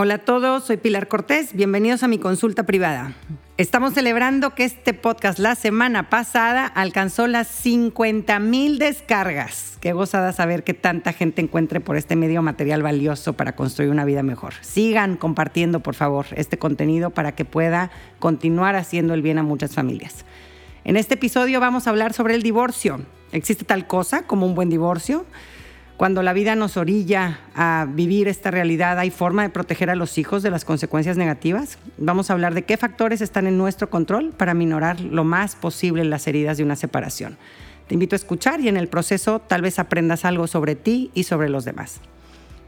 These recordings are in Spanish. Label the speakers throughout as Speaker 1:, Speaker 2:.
Speaker 1: Hola a todos, soy Pilar Cortés, bienvenidos a mi consulta privada. Estamos celebrando que este podcast la semana pasada alcanzó las 50 mil descargas. Qué gozada saber que tanta gente encuentre por este medio material valioso para construir una vida mejor. Sigan compartiendo, por favor, este contenido para que pueda continuar haciendo el bien a muchas familias. En este episodio vamos a hablar sobre el divorcio. ¿Existe tal cosa como un buen divorcio? Cuando la vida nos orilla a vivir esta realidad, ¿hay forma de proteger a los hijos de las consecuencias negativas? Vamos a hablar de qué factores están en nuestro control para minorar lo más posible las heridas de una separación. Te invito a escuchar y en el proceso tal vez aprendas algo sobre ti y sobre los demás.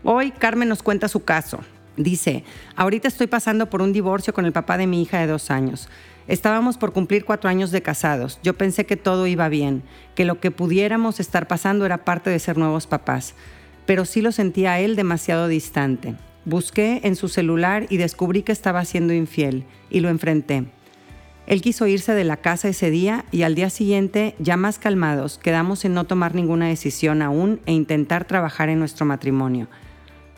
Speaker 1: Hoy Carmen nos cuenta su caso. Dice, ahorita estoy pasando por un divorcio con el papá de mi hija de dos años. Estábamos por cumplir cuatro años de casados. Yo pensé que todo iba bien, que lo que pudiéramos estar pasando era parte de ser nuevos papás, pero sí lo sentía a él demasiado distante. Busqué en su celular y descubrí que estaba siendo infiel y lo enfrenté. Él quiso irse de la casa ese día y al día siguiente, ya más calmados, quedamos en no tomar ninguna decisión aún e intentar trabajar en nuestro matrimonio.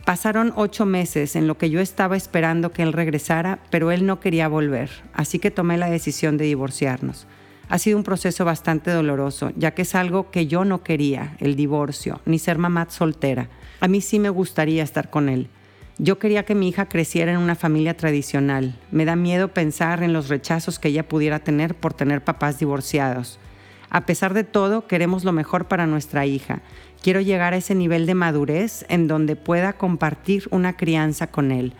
Speaker 1: Pasaron ocho meses en lo que yo estaba esperando que él regresara, pero él no quería volver, así que tomé la decisión de divorciarnos. Ha sido un proceso bastante doloroso, ya que es algo que yo no quería, el divorcio, ni ser mamá soltera. A mí sí me gustaría estar con él. Yo quería que mi hija creciera en una familia tradicional. Me da miedo pensar en los rechazos que ella pudiera tener por tener papás divorciados. A pesar de todo, queremos lo mejor para nuestra hija Quiero llegar a ese nivel de madurez en donde pueda compartir una crianza con él,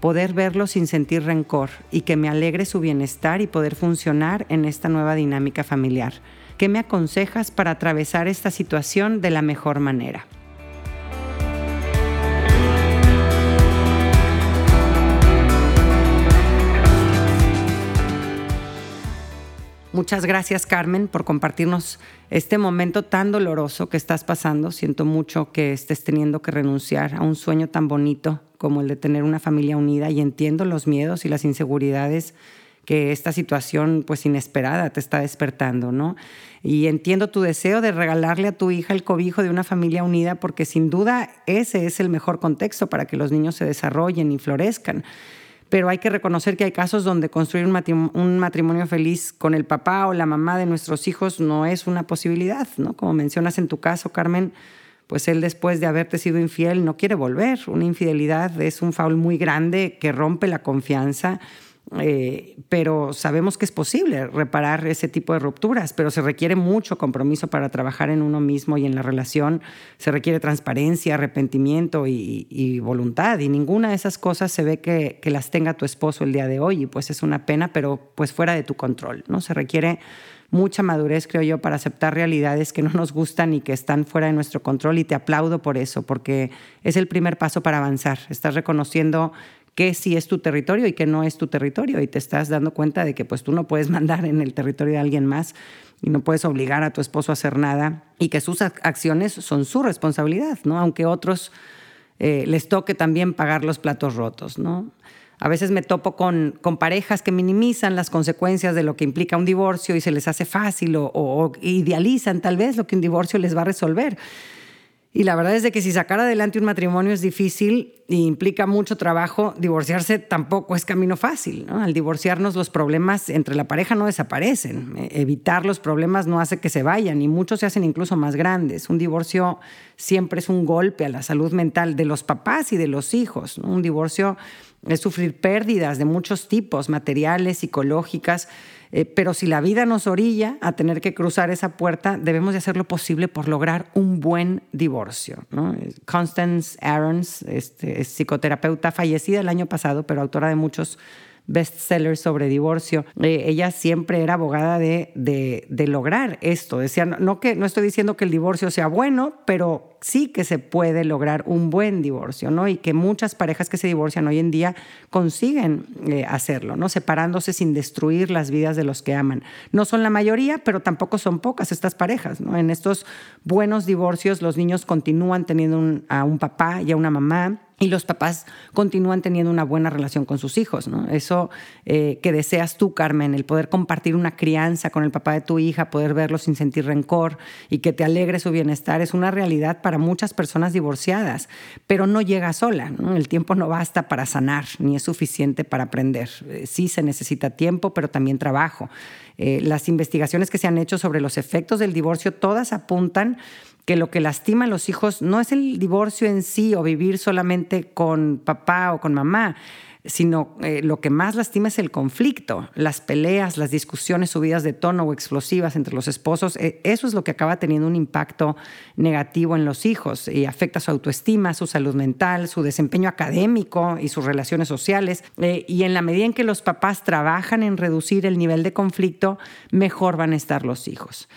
Speaker 1: poder verlo sin sentir rencor y que me alegre su bienestar y poder funcionar en esta nueva dinámica familiar. ¿Qué me aconsejas para atravesar esta situación de la mejor manera? Muchas gracias Carmen por compartirnos este momento tan doloroso que estás pasando. Siento mucho que estés teniendo que renunciar a un sueño tan bonito como el de tener una familia unida y entiendo los miedos y las inseguridades que esta situación pues inesperada te está despertando, ¿no? Y entiendo tu deseo de regalarle a tu hija el cobijo de una familia unida porque sin duda ese es el mejor contexto para que los niños se desarrollen y florezcan pero hay que reconocer que hay casos donde construir un matrimonio, feliz con el papá o la mamá de nuestros hijos no es una posibilidad, ¿no? Como mencionas en tu caso, Carmen, pues él después de haberte sido infiel no quiere volver. Una infidelidad es un foul muy grande que rompe la confianza eh, pero sabemos que es posible reparar ese tipo de rupturas, pero se requiere mucho compromiso para trabajar en uno mismo y en la relación, se requiere transparencia, arrepentimiento y, voluntad, y ninguna de esas cosas se ve que, que, las tenga tu esposo el día de hoy, y pues es una pena, pero pues fuera de tu control, ¿no? Se requiere mucha madurez, creo yo, para aceptar realidades que no nos gustan y que están fuera de nuestro control, y te aplaudo por eso, porque es el primer paso para avanzar, estás reconociendo qué sí es tu territorio y qué no es tu territorio y te estás dando cuenta de que pues tú no puedes mandar en el territorio de alguien más y no puedes obligar a tu esposo a hacer nada y que sus acciones son su responsabilidad, ¿no? Aunque otros eh, les toque también pagar los platos rotos, ¿no? A veces me topo con, con, parejas que minimizan las consecuencias de lo que implica un divorcio y se les hace fácil o, o idealizan tal vez lo que un divorcio les va a resolver. Y la verdad es de que si sacar adelante un matrimonio es difícil e implica mucho trabajo, divorciarse tampoco es camino fácil. Al divorciarnos los problemas entre la pareja no desaparecen. E, evitar los problemas no hace que se vayan y muchos se hacen incluso más grandes. Un divorcio siempre es un golpe a la salud mental de los papás y de los hijos. Un divorcio es sufrir pérdidas de muchos tipos, materiales, psicológicas eh, pero si la vida nos orilla a tener que cruzar esa puerta, debemos de hacer lo posible por lograr un buen divorcio. Constance Aarons este, es psicoterapeuta fallecida el año pasado, pero autora de muchos bestsellers sobre divorcio. Eh, ella siempre era abogada de, de, lograr esto. Decía, no, que, no estoy diciendo que el divorcio sea bueno, pero sí que se puede lograr un buen divorcio, ¿no? Y que muchas parejas que se divorcian hoy en día consiguen eh, hacerlo, ¿no? Separándose sin destruir las vidas de los que aman. No son la mayoría, pero tampoco son pocas estas parejas, ¿no? En estos buenos divorcios los niños continúan teniendo a un papá y a una mamá y los papás continúan teniendo una buena relación con sus hijos. ¿no? Eso eh, que deseas tú, Carmen, el poder compartir una crianza con el papá de tu hija, poder verlo sin sentir rencor y que te alegre su bienestar, es una realidad para muchas personas divorciadas, pero no llega sola. El tiempo no basta para sanar, ni es suficiente para aprender. Eh, sí se necesita tiempo, pero también trabajo. Eh, las investigaciones que se han hecho sobre los efectos del divorcio, todas apuntan que lo que lastima a los hijos no es el divorcio en sí o vivir solamente con papá o con mamá, sino eh, lo que más lastima es el conflicto, las peleas, las discusiones subidas de tono o explosivas entre los esposos. Eh, eso es lo que acaba teniendo un impacto negativo en los hijos y afecta su autoestima, su salud mental, su desempeño académico y sus relaciones sociales. Eh, y en la medida en que los papás trabajan en reducir el nivel de conflicto, mejor van a estar los hijos.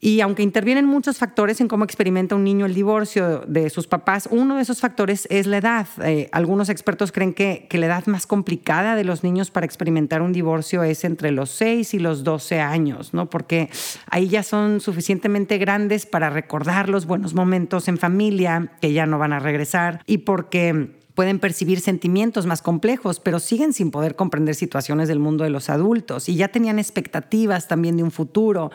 Speaker 1: Y aunque intervienen muchos factores en cómo experimenta un niño el divorcio de sus papás, uno de esos factores es la edad. Eh, algunos expertos creen que, que, la edad más complicada de los niños para experimentar un divorcio es entre los 6 y los 12 años, ¿no? porque ahí ya son suficientemente grandes para recordar los buenos momentos en familia que ya no van a regresar y porque pueden percibir sentimientos más complejos, pero siguen sin poder comprender situaciones del mundo de los adultos y ya tenían expectativas también de un futuro.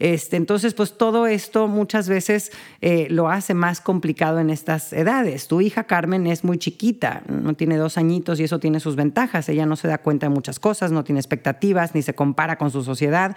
Speaker 1: Este, entonces, pues todo esto muchas veces eh, lo hace más complicado en estas edades. Tu hija Carmen es muy chiquita, no tiene dos añitos y eso tiene sus ventajas. Ella no se da cuenta de muchas cosas, no tiene expectativas, ni se compara con su sociedad.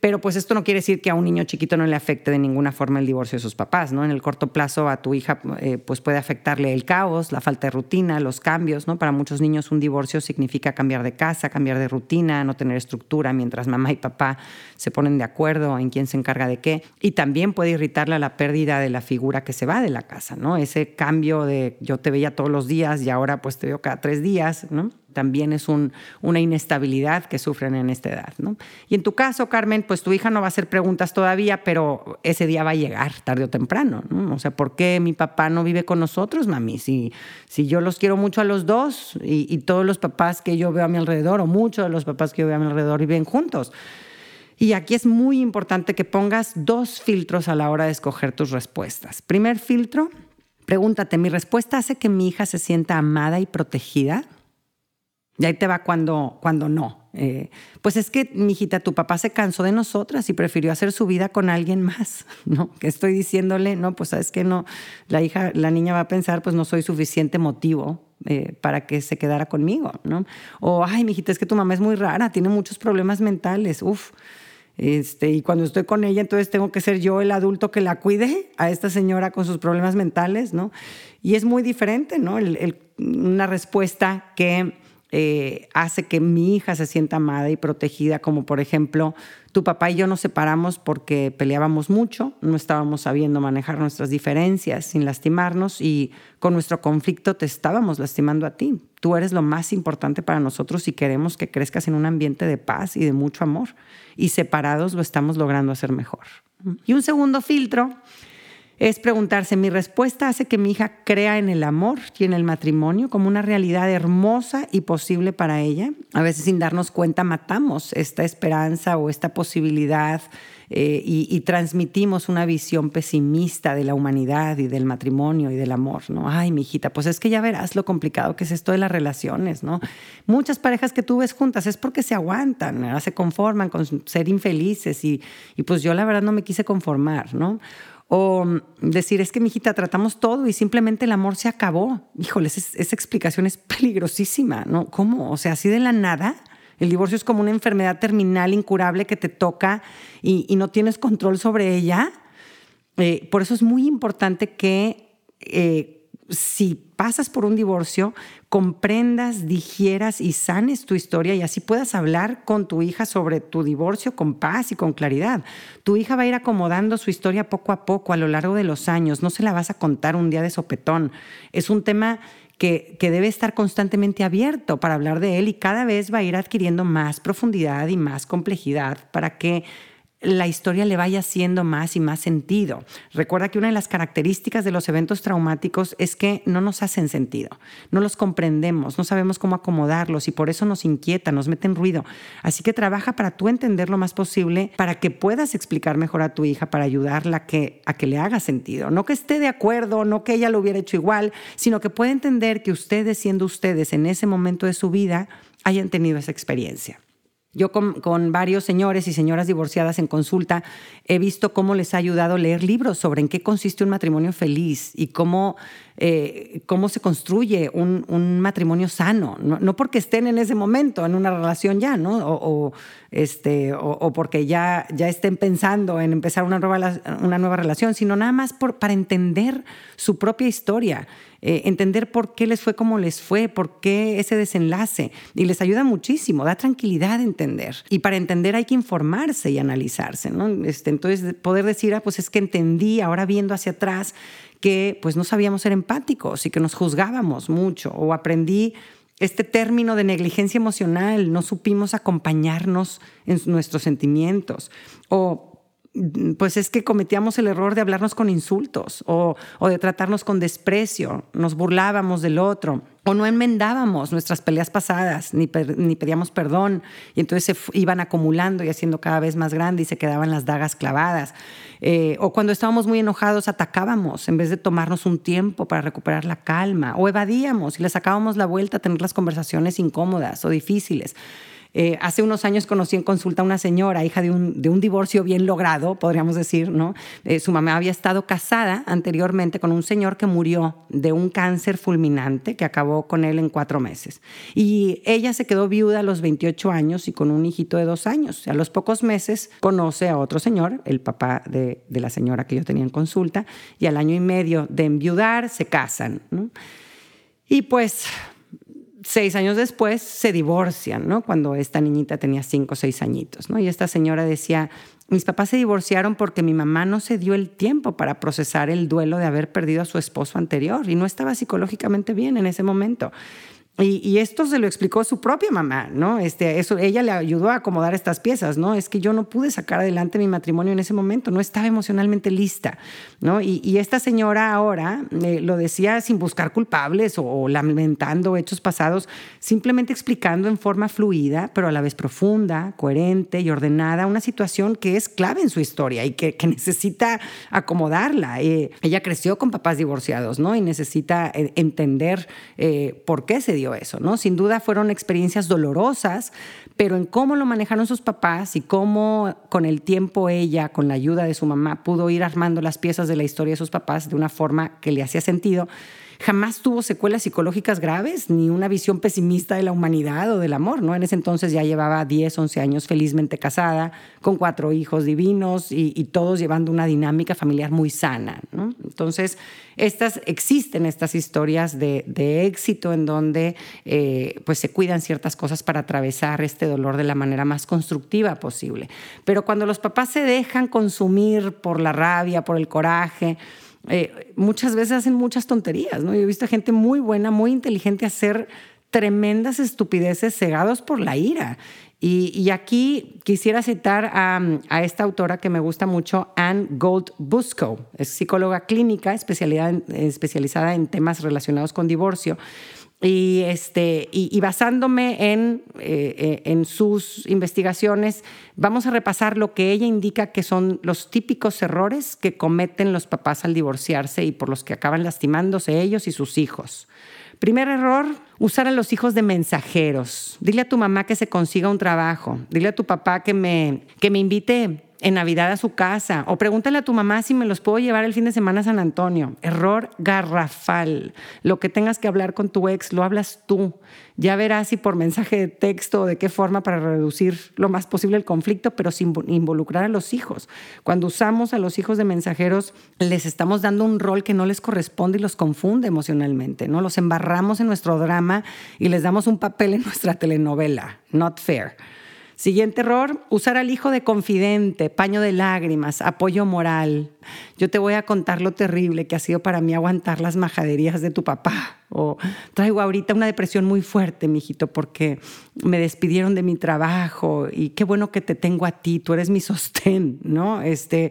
Speaker 1: Pero pues esto no quiere decir que a un niño chiquito no le afecte de ninguna forma el divorcio de sus papás, ¿no? En el corto plazo a tu hija eh, pues puede afectarle el caos, la falta de rutina, los cambios, ¿no? Para muchos niños un divorcio significa cambiar de casa, cambiar de rutina, no tener estructura mientras mamá y papá se ponen de acuerdo en quién se encarga de qué. Y también puede irritarle la pérdida de la figura que se va de la casa, ¿no? Ese cambio de yo te veía todos los días y ahora pues te veo cada tres días, ¿no? También es una inestabilidad que sufren en esta edad. ¿no? Y en tu caso, Carmen, pues tu hija no va a hacer preguntas todavía, pero ese día va a llegar tarde o temprano. ¿no? O sea, ¿por qué mi papá no vive con nosotros, mami? Si, si yo los quiero mucho a los dos y, y todos los papás que yo veo a mi alrededor, o muchos de los papás que yo veo a mi alrededor, viven juntos. Y aquí es muy importante que pongas dos filtros a la hora de escoger tus respuestas. Primer filtro, pregúntate, ¿mi respuesta hace que mi hija se sienta amada y protegida? Y ahí te va cuando, cuando no. Eh, pues es que, mijita, tu papá se cansó de nosotras y prefirió hacer su vida con alguien más, ¿no? Que estoy diciéndole, no, pues sabes que no, la hija, la niña va a pensar, pues no soy suficiente motivo eh, para que se quedara conmigo, ¿no? O, ay, mijita, es que tu mamá es muy rara, tiene muchos problemas mentales, uf. Este, y cuando estoy con ella, entonces tengo que ser yo el adulto que la cuide a esta señora con sus problemas mentales, ¿no? Y es muy diferente, ¿no? una respuesta que eh, hace que mi hija se sienta amada y protegida, como por ejemplo, tu papá y yo nos separamos porque peleábamos mucho, no estábamos sabiendo manejar nuestras diferencias sin lastimarnos y con nuestro conflicto te estábamos lastimando a ti. Tú eres lo más importante para nosotros y queremos que crezcas en un ambiente de paz y de mucho amor. Y separados lo estamos logrando hacer mejor. Y un segundo filtro es preguntarse, ¿mi respuesta hace que mi hija crea en el amor y en el matrimonio como una realidad hermosa y posible para ella? A veces sin darnos cuenta matamos esta esperanza o esta posibilidad eh, y, transmitimos una visión pesimista de la humanidad y del matrimonio y del amor, ¿no? Ay, mi hijita, pues es que ya verás lo complicado que es esto de las relaciones, ¿no? Muchas parejas que tú ves juntas es porque se aguantan, se conforman con ser infelices y, y pues yo la verdad no me quise conformar, ¿no? O decir, es que, mi hijita, tratamos todo y simplemente el amor se acabó. Híjoles, esa explicación es peligrosísima, ¿no? ¿Cómo? O sea, así de la nada. El divorcio es como una enfermedad terminal incurable que te toca y, no tienes control sobre ella. Eh, por eso es muy importante que eh, si pasas por un divorcio, comprendas, digieras y sanes tu historia y así puedas hablar con tu hija sobre tu divorcio con paz y con claridad. Tu hija va a ir acomodando su historia poco a poco a lo largo de los años, no se la vas a contar un día de sopetón. Es un tema que, que, debe estar constantemente abierto para hablar de él y cada vez va a ir adquiriendo más profundidad y más complejidad para que la historia le vaya haciendo más y más sentido. Recuerda que una de las características de los eventos traumáticos es que no nos hacen sentido, no los comprendemos, no sabemos cómo acomodarlos y por eso nos inquieta, nos meten ruido. Así que trabaja para tú entender lo más posible, para que puedas explicar mejor a tu hija, para ayudarla a que, a que le haga sentido. No que esté de acuerdo, no que ella lo hubiera hecho igual, sino que pueda entender que ustedes, siendo ustedes en ese momento de su vida, hayan tenido esa experiencia. Yo con, varios señores y señoras divorciadas en consulta he visto cómo les ha ayudado leer libros sobre en qué consiste un matrimonio feliz y cómo, eh, cómo se construye un, matrimonio sano. No, porque estén en ese momento en una relación ya, ¿no? O, este, o, porque ya, ya estén pensando en empezar una nueva, una nueva relación, sino nada más por, para entender su propia historia eh, entender por qué les fue como les fue, por qué ese desenlace. Y les ayuda muchísimo, da tranquilidad entender. Y para entender hay que informarse y analizarse. ¿no? Este, entonces, poder decir, ah, pues es que entendí ahora viendo hacia atrás que pues no sabíamos ser empáticos y que nos juzgábamos mucho o aprendí este término de negligencia emocional, no supimos acompañarnos en nuestros sentimientos o pues es que cometíamos el error de hablarnos con insultos o, de tratarnos con desprecio, nos burlábamos del otro o no enmendábamos nuestras peleas pasadas ni, pedíamos perdón y entonces se iban acumulando y haciendo cada vez más grande y se quedaban las dagas clavadas. Eh, o cuando estábamos muy enojados atacábamos en vez de tomarnos un tiempo para recuperar la calma o evadíamos y le sacábamos la vuelta a tener las conversaciones incómodas o difíciles. Eh, hace unos años conocí en consulta a una señora, hija de un, divorcio bien logrado, podríamos decir, ¿no? Eh, su mamá había estado casada anteriormente con un señor que murió de un cáncer fulminante que acabó con él en cuatro meses. Y ella se quedó viuda a los 28 años y con un hijito de dos años. A los pocos meses conoce a otro señor, el papá de, de la señora que yo tenía en consulta, y al año y medio de enviudar se casan. ¿no? Y pues seis años después se divorcian, ¿no? Cuando esta niñita tenía cinco o seis añitos, ¿no? Y esta señora decía, mis papás se divorciaron porque mi mamá no se dio el tiempo para procesar el duelo de haber perdido a su esposo anterior y no estaba psicológicamente bien en ese momento. Y, esto se lo explicó su propia mamá, ¿no? Este, eso, ella le ayudó a acomodar estas piezas, ¿no? Es que yo no pude sacar adelante mi matrimonio en ese momento, no estaba emocionalmente lista, ¿no? Y, esta señora ahora eh, lo decía sin buscar culpables o, lamentando hechos pasados, simplemente explicando en forma fluida, pero a la vez profunda, coherente y ordenada, una situación que es clave en su historia y que, necesita acomodarla. Eh, ella creció con papás divorciados, ¿no? Y necesita eh, entender por qué se dio eso, ¿no? Sin duda fueron experiencias dolorosas, pero en cómo lo manejaron sus papás y cómo con el tiempo ella, con la ayuda de su mamá, pudo ir armando las piezas de la historia de sus papás de una forma que le hacía sentido jamás tuvo secuelas psicológicas graves ni una visión pesimista de la humanidad o del amor, ¿no? En ese entonces ya llevaba 10, 11 años felizmente casada, con cuatro hijos divinos y, todos llevando una dinámica familiar muy sana, ¿no? Entonces, estas, existen estas historias de, éxito en donde eh, pues se cuidan ciertas cosas para atravesar este dolor de la manera más constructiva posible. Pero cuando los papás se dejan consumir por la rabia, por el coraje, eh, muchas veces hacen muchas tonterías. Yo he visto gente muy buena, muy inteligente hacer tremendas estupideces cegados por la ira. Y, aquí quisiera citar a, esta autora que me gusta mucho, Anne Gold Busco, es psicóloga clínica especializada en temas relacionados con divorcio. Y, este, y, basándome en, eh, eh, en sus investigaciones, vamos a repasar lo que ella indica que son los típicos errores que cometen los papás al divorciarse y por los que acaban lastimándose ellos y sus hijos. Primer error, usar a los hijos de mensajeros. Dile a tu mamá que se consiga un trabajo. Dile a tu papá que me, que me invite en Navidad a su casa o pregúntale a tu mamá si me los puedo llevar el fin de semana a San Antonio. Error garrafal. Lo que tengas que hablar con tu ex lo hablas tú. Ya verás si por mensaje de texto o de qué forma para reducir lo más posible el conflicto, pero sin involucrar a los hijos. Cuando usamos a los hijos de mensajeros, les estamos dando un rol que no les corresponde y los confunde emocionalmente, ¿no? Los embarramos en nuestro drama y les damos un papel en nuestra telenovela. Not fair. Siguiente error, usar al hijo de confidente, paño de lágrimas, apoyo moral. Yo te voy a contar lo terrible que ha sido para mí aguantar las majaderías de tu papá. O traigo ahorita una depresión muy fuerte, mijito, porque me despidieron de mi trabajo y qué bueno que te tengo a ti, tú eres mi sostén, ¿no? Este,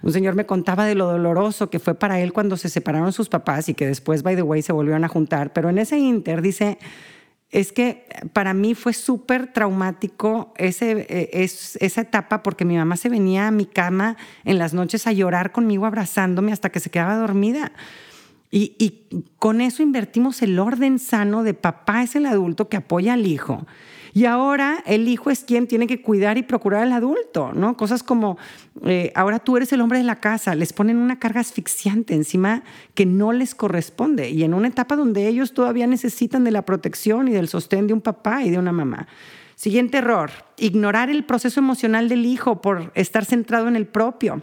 Speaker 1: un señor me contaba de lo doloroso que fue para él cuando se separaron sus papás y que después, by the way, se volvieron a juntar, pero en ese inter dice es que para mí fue súper traumático ese, eh, es, esa etapa porque mi mamá se venía a mi cama en las noches a llorar conmigo abrazándome hasta que se quedaba dormida. Y, y con eso invertimos el orden sano de papá es el adulto que apoya al hijo y ahora el hijo es quien tiene que cuidar y procurar al adulto, ¿no? Cosas como, eh, ahora tú eres el hombre de la casa, les ponen una carga asfixiante encima que no les corresponde y en una etapa donde ellos todavía necesitan de la protección y del sostén de un papá y de una mamá. Siguiente error, ignorar el proceso emocional del hijo por estar centrado en el propio.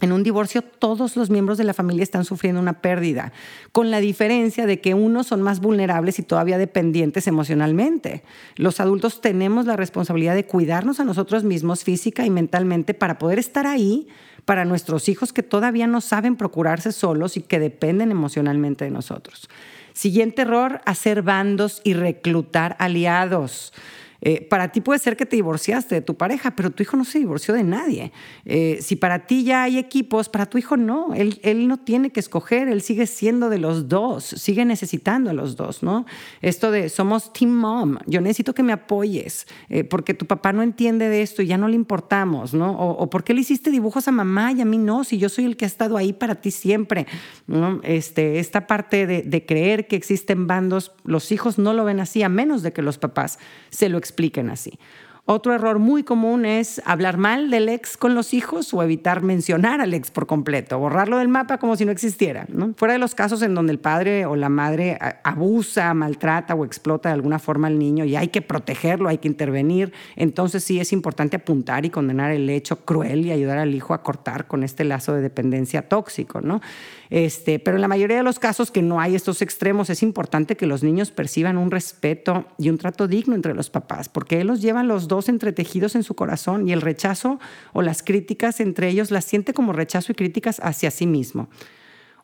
Speaker 1: En un divorcio todos los miembros de la familia están sufriendo una pérdida, con la diferencia de que unos son más vulnerables y todavía dependientes emocionalmente. Los adultos tenemos la responsabilidad de cuidarnos a nosotros mismos física y mentalmente para poder estar ahí para nuestros hijos que todavía no saben procurarse solos y que dependen emocionalmente de nosotros. Siguiente error, hacer bandos y reclutar aliados. Eh, para ti puede ser que te divorciaste de tu pareja, pero tu hijo no se divorció de nadie. Eh, si para ti ya hay equipos, para tu hijo no. Él, él, no tiene que escoger, él sigue siendo de los dos, sigue necesitando a los dos, ¿no? Esto de somos team mom, yo necesito que me apoyes, eh, porque tu papá no entiende de esto y ya no le importamos, ¿no? O, o por qué le hiciste dibujos a mamá y a mí no, si yo soy el que ha estado ahí para ti siempre, ¿no? Este, esta parte de, de creer que existen bandos, los hijos no lo ven así, a menos de que los papás se lo expliquen expliquen así. Otro error muy común es hablar mal del ex con los hijos o evitar mencionar al ex por completo, borrarlo del mapa como si no existiera. Fuera de los casos en donde el padre o la madre abusa, maltrata o explota de alguna forma al niño y hay que protegerlo, hay que intervenir, entonces sí es importante apuntar y condenar el hecho cruel y ayudar al hijo a cortar con este lazo de dependencia tóxico. ¿no? Este, pero en la mayoría de los casos que no hay estos extremos, es importante que los niños perciban un respeto y un trato digno entre los papás, porque él los lleva los dos entretejidos en su corazón y el rechazo o las críticas entre ellos las siente como rechazo y críticas hacia sí mismo.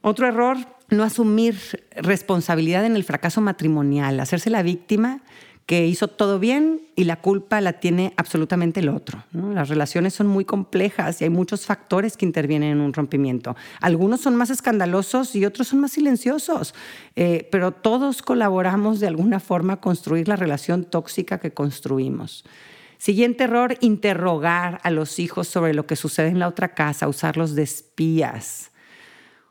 Speaker 1: Otro error, no asumir responsabilidad en el fracaso matrimonial, hacerse la víctima que hizo todo bien y la culpa la tiene absolutamente el otro. Las relaciones son muy complejas y hay muchos factores que intervienen en un rompimiento. Algunos son más escandalosos y otros son más silenciosos, eh, pero todos colaboramos de alguna forma a construir la relación tóxica que construimos. Siguiente error, interrogar a los hijos sobre lo que sucede en la otra casa, usarlos de espías.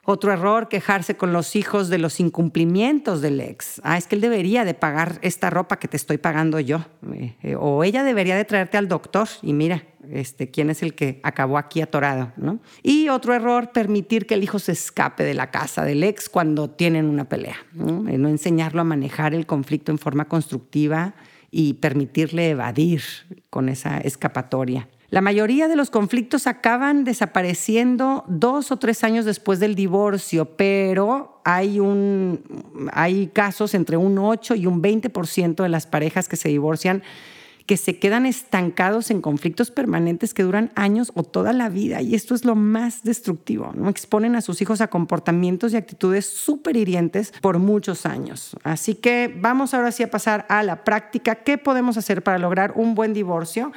Speaker 1: Otro error, quejarse con los hijos de los incumplimientos del ex. Ah, es que él debería de pagar esta ropa que te estoy pagando yo. Eh, o ella debería de traerte al doctor y mira, este, quién es el que acabó aquí atorado. ¿no? Y otro error, permitir que el hijo se escape de la casa del ex cuando tienen una pelea. ¿no? Eh, no enseñarlo a manejar el conflicto en forma constructiva y permitirle evadir con esa escapatoria. La mayoría de los conflictos acaban desapareciendo dos o tres años después del divorcio, pero hay, un, hay casos entre un 8 y un 20% de las parejas que se divorcian que se quedan estancados en conflictos permanentes que duran años o toda la vida. Y esto es lo más destructivo. ¿no? Exponen a sus hijos a comportamientos y actitudes súper hirientes por muchos años. Así que vamos ahora sí a pasar a la práctica. ¿Qué podemos hacer para lograr un buen divorcio?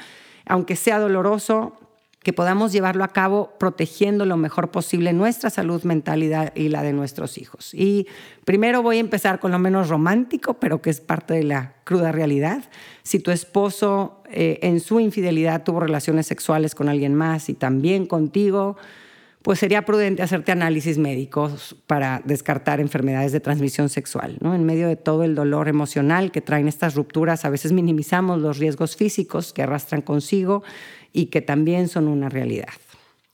Speaker 1: aunque sea doloroso, que podamos llevarlo a cabo protegiendo lo mejor posible nuestra salud mental y la de nuestros hijos. Y primero voy a empezar con lo menos romántico, pero que es parte de la cruda realidad. Si tu esposo eh, en su infidelidad tuvo relaciones sexuales con alguien más y también contigo, pues sería prudente hacerte análisis médicos para descartar enfermedades de transmisión sexual. ¿no? En medio de todo el dolor emocional que traen estas rupturas, a veces minimizamos los riesgos físicos que arrastran consigo y que también son una realidad.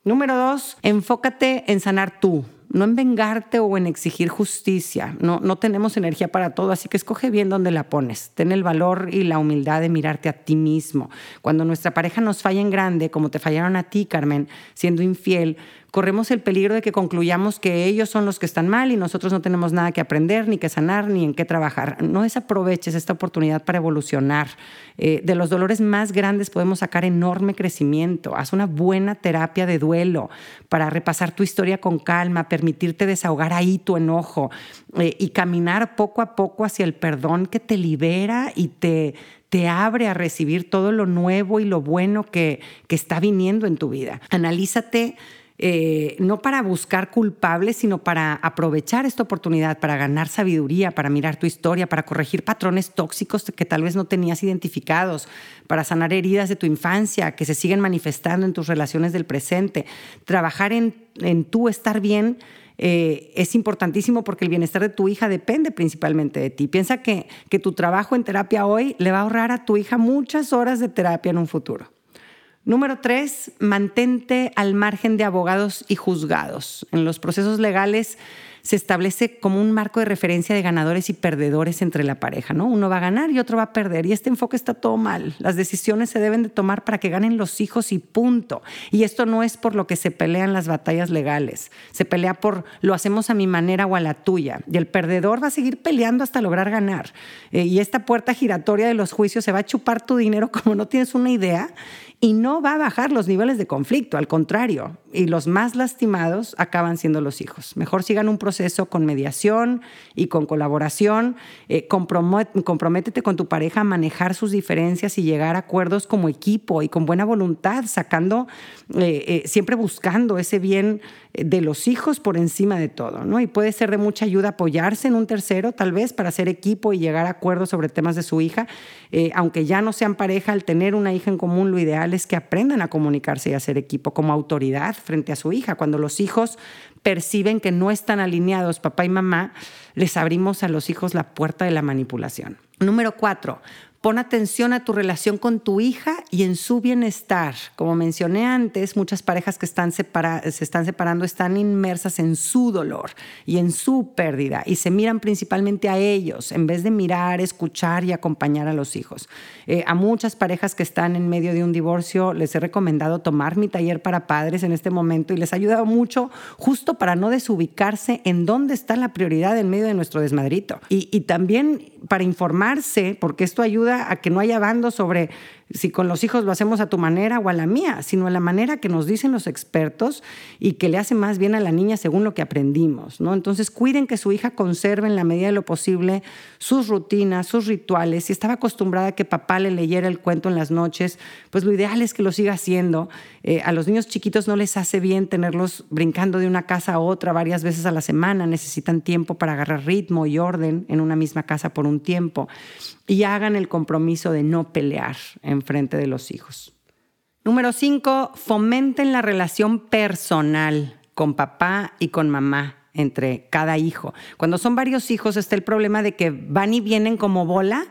Speaker 1: Número dos, enfócate en sanar tú, no en vengarte o en exigir justicia. No, no tenemos energía para todo, así que escoge bien dónde la pones. Ten el valor y la humildad de mirarte a ti mismo. Cuando nuestra pareja nos falla en grande, como te fallaron a ti, Carmen, siendo infiel, corremos el peligro de que concluyamos que ellos son los que están mal y nosotros no tenemos nada que aprender, ni que sanar, ni en qué trabajar. No desaproveches esta oportunidad para evolucionar. Eh, de los dolores más grandes podemos sacar enorme crecimiento. Haz una buena terapia de duelo para repasar tu historia con calma, permitirte desahogar ahí tu enojo eh, y caminar poco a poco hacia el perdón que te libera y te, te abre a recibir todo lo nuevo y lo bueno que, que está viniendo en tu vida. Analízate eh, no para buscar culpables, sino para aprovechar esta oportunidad, para ganar sabiduría, para mirar tu historia, para corregir patrones tóxicos que tal vez no tenías identificados, para sanar heridas de tu infancia que se siguen manifestando en tus relaciones del presente. Trabajar en, en tú estar bien. Eh, es importantísimo porque el bienestar de tu hija depende principalmente de ti. Piensa que, que tu trabajo en terapia hoy le va a ahorrar a tu hija muchas horas de terapia en un futuro. Número tres, mantente al margen de abogados y juzgados. En los procesos legales se establece como un marco de referencia de ganadores y perdedores entre la pareja, ¿no? Uno va a ganar y otro va a perder. Y este enfoque está todo mal. Las decisiones se deben de tomar para que ganen los hijos y punto. Y esto no es por lo que se pelean las batallas legales. Se pelea por lo hacemos a mi manera o a la tuya. Y el perdedor va a seguir peleando hasta lograr ganar. Eh, y esta puerta giratoria de los juicios se va a chupar tu dinero como no tienes una idea y no va a bajar los niveles de conflicto, al contrario, y los más lastimados acaban siendo los hijos. Mejor sigan un proceso con mediación y con colaboración, eh, comprométete con tu pareja a manejar sus diferencias y llegar a acuerdos como equipo y con buena voluntad, sacando, eh, eh, siempre buscando ese bien de los hijos por encima de todo, ¿no? Y puede ser de mucha ayuda apoyarse en un tercero, tal vez, para hacer equipo y llegar a acuerdos sobre temas de su hija. Eh, aunque ya no sean pareja, al tener una hija en común, lo ideal es que aprendan a comunicarse y a hacer equipo como autoridad frente a su hija. Cuando los hijos perciben que no están alineados papá y mamá, les abrimos a los hijos la puerta de la manipulación. Número cuatro, Pon atención a tu relación con tu hija y en su bienestar. Como mencioné antes, muchas parejas que están se están separando están inmersas en su dolor y en su pérdida y se miran principalmente a ellos en vez de mirar, escuchar y acompañar a los hijos. Eh, a muchas parejas que están en medio de un divorcio les he recomendado tomar mi taller para padres en este momento y les ha ayudado mucho justo para no desubicarse en dónde está la prioridad en medio de nuestro desmadrito. Y, y también para informarse, porque esto ayuda a que no haya bandos sobre si con los hijos lo hacemos a tu manera o a la mía, sino a la manera que nos dicen los expertos y que le hace más bien a la niña según lo que aprendimos. ¿no? Entonces, cuiden que su hija conserve en la medida de lo posible sus rutinas, sus rituales. Si estaba acostumbrada a que papá le leyera el cuento en las noches, pues lo ideal es que lo siga haciendo. Eh, a los niños chiquitos no les hace bien tenerlos brincando de una casa a otra varias veces a la semana. Necesitan tiempo para agarrar ritmo y orden en una misma casa por un tiempo. Y hagan el compromiso de no pelear frente de los hijos. Número cinco, fomenten la relación personal con papá y con mamá entre cada hijo. Cuando son varios hijos está el problema de que van y vienen como bola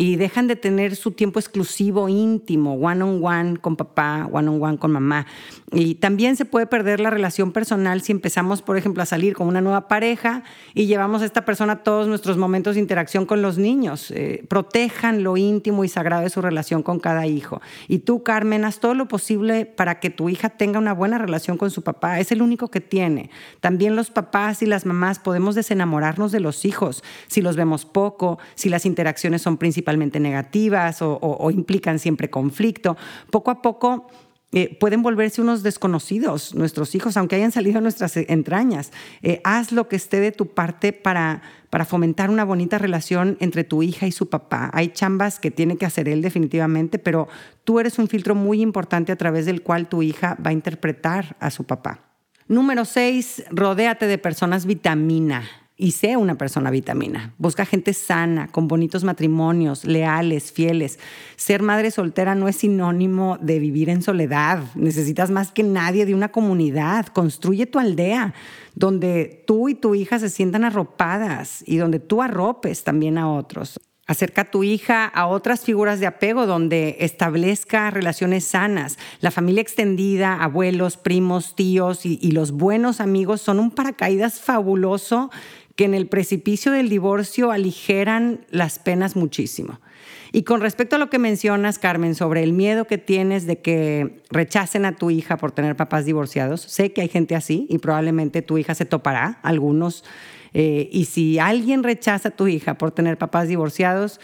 Speaker 1: y dejan de tener su tiempo exclusivo, íntimo, one on one con papá, one on one con mamá. Y también se puede perder la relación personal si empezamos, por ejemplo, a salir con una nueva pareja y llevamos a esta persona todos nuestros momentos de interacción con los niños. Eh, protejan lo íntimo y sagrado de su relación con cada hijo. Y tú, Carmen, haz todo lo posible para que tu hija tenga una buena relación con su papá. Es el único que tiene. También los papás y las mamás podemos desenamorarnos de los hijos si los vemos poco, si las interacciones son principalmente negativas o, implican siempre conflicto. Poco a poco eh, pueden volverse unos desconocidos nuestros hijos, aunque hayan salido de nuestras entrañas. Eh, haz lo que esté de tu parte para, para fomentar una bonita relación entre tu hija y su papá. Hay chambas que tiene que hacer él definitivamente, pero tú eres un filtro muy importante a través del cual tu hija va a interpretar a su papá. Número seis, rodéate de personas vitamina y sé una persona vitamina. Busca gente sana, con bonitos matrimonios, leales, fieles. Ser madre soltera no es sinónimo de vivir en soledad. Necesitas más que nadie de una comunidad. Construye tu aldea donde tú y tu hija se sientan arropadas y donde tú arropes también a otros. Acerca a tu hija a otras figuras de apego donde establezca relaciones sanas. La familia extendida, abuelos, primos, tíos y, y los buenos amigos son un paracaídas fabuloso que en el precipicio del divorcio aligeran las penas muchísimo. Y con respecto a lo que mencionas, Carmen, sobre el miedo que tienes de que rechacen a tu hija por tener papás divorciados, sé que hay gente así y probablemente tu hija se topará, algunos. Eh, y si alguien rechaza a tu hija por tener papás divorciados,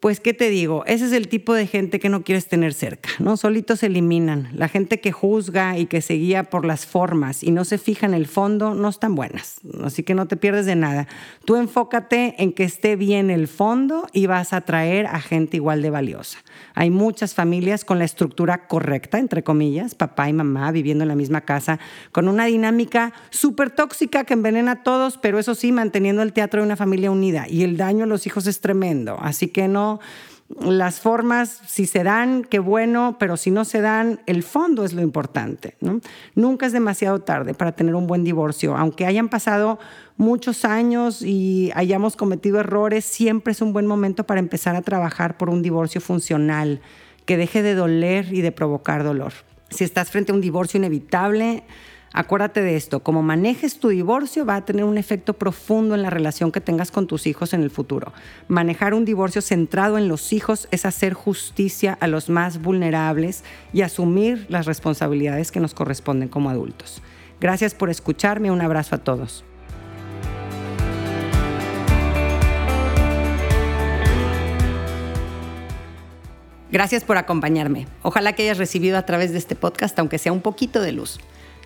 Speaker 1: pues, ¿qué te digo? Ese es el tipo de gente que no quieres tener cerca, ¿no? Solitos se eliminan. La gente que juzga y que se guía por las formas y no se fija en el fondo no están buenas. Así que no te pierdes de nada. Tú enfócate en que esté bien el fondo y vas a atraer a gente igual de valiosa. Hay muchas familias con la estructura correcta, entre comillas, papá y mamá viviendo en la misma casa, con una dinámica súper tóxica que envenena a todos, pero eso sí, manteniendo el teatro de una familia unida. Y el daño a los hijos es tremendo. Así que no las formas, si se dan, qué bueno, pero si no se dan, el fondo es lo importante. Nunca es demasiado tarde para tener un buen divorcio. Aunque hayan pasado muchos años y hayamos cometido errores, siempre es un buen momento para empezar a trabajar por un divorcio funcional, que deje de doler y de provocar dolor. Si estás frente a un divorcio inevitable, Acuérdate de esto, como manejes tu divorcio va a tener un efecto profundo en la relación que tengas con tus hijos en el futuro. Manejar un divorcio centrado en los hijos es hacer justicia a los más vulnerables y asumir las responsabilidades que nos corresponden como adultos. Gracias por escucharme, un abrazo a todos. Gracias por acompañarme. Ojalá que hayas recibido a través de este podcast, aunque sea un poquito de luz.